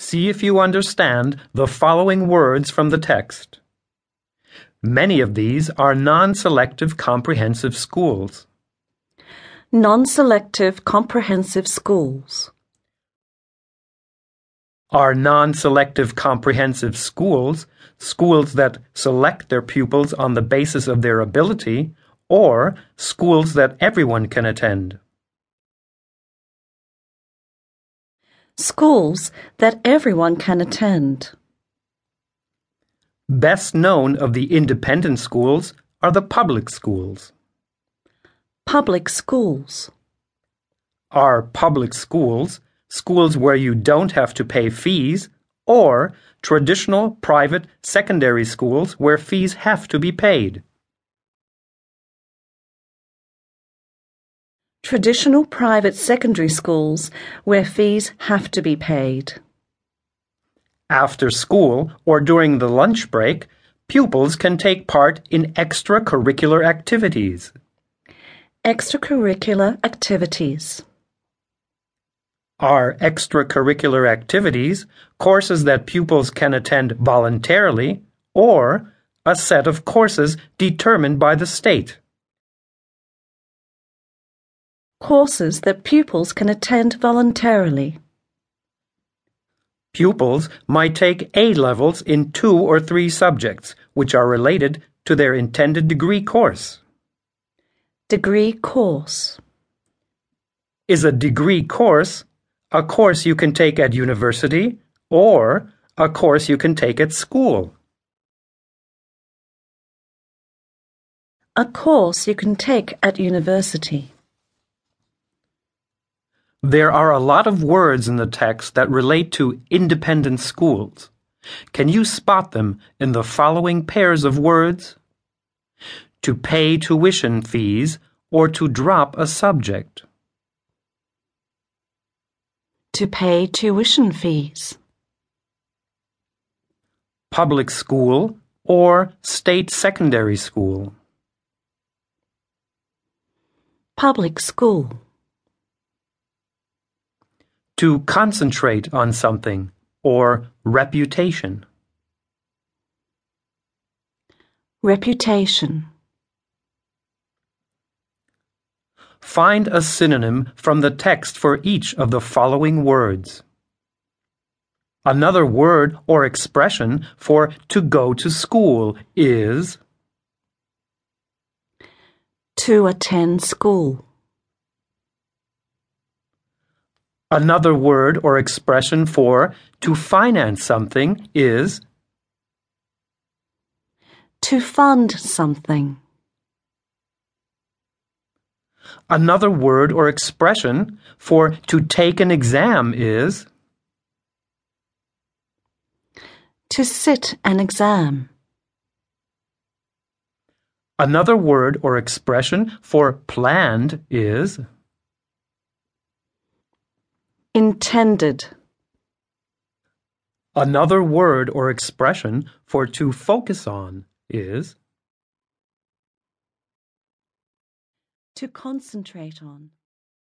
See if you understand the following words from the text. Many of these are non-selective comprehensive schools. Non-selective comprehensive schools. Are non-selective comprehensive schools schools that select their pupils on the basis of their ability or schools that everyone can attend? Schools that everyone can attend. Best known of the independent schools are the public schools. Public schools. Are public schools schools where you don't have to pay fees or traditional private secondary schools where fees have to be paid? Traditional private secondary schools where fees have to be paid. After school or during the lunch break, pupils can take part in extracurricular activities. Extracurricular activities. Are extracurricular activities courses that pupils can attend voluntarily or a set of courses determined by the state? Courses that pupils can attend voluntarily. Pupils might take A levels in two or three subjects which are related to their intended degree course. Degree course. Is a degree course a course you can take at university or a course you can take at school? A course you can take at university. There are a lot of words in the text that relate to independent schools. Can you spot them in the following pairs of words? To pay tuition fees or to drop a subject. To pay tuition fees. Public school or state secondary school. Public school. To concentrate on something or reputation. Reputation. Find a synonym from the text for each of the following words. Another word or expression for to go to school is To attend school. Another word or expression for to finance something is To fund something. Another word or expression for to take an exam is To sit an exam. Another word or expression for planned is Intended. Another word or expression for to focus on is To concentrate on.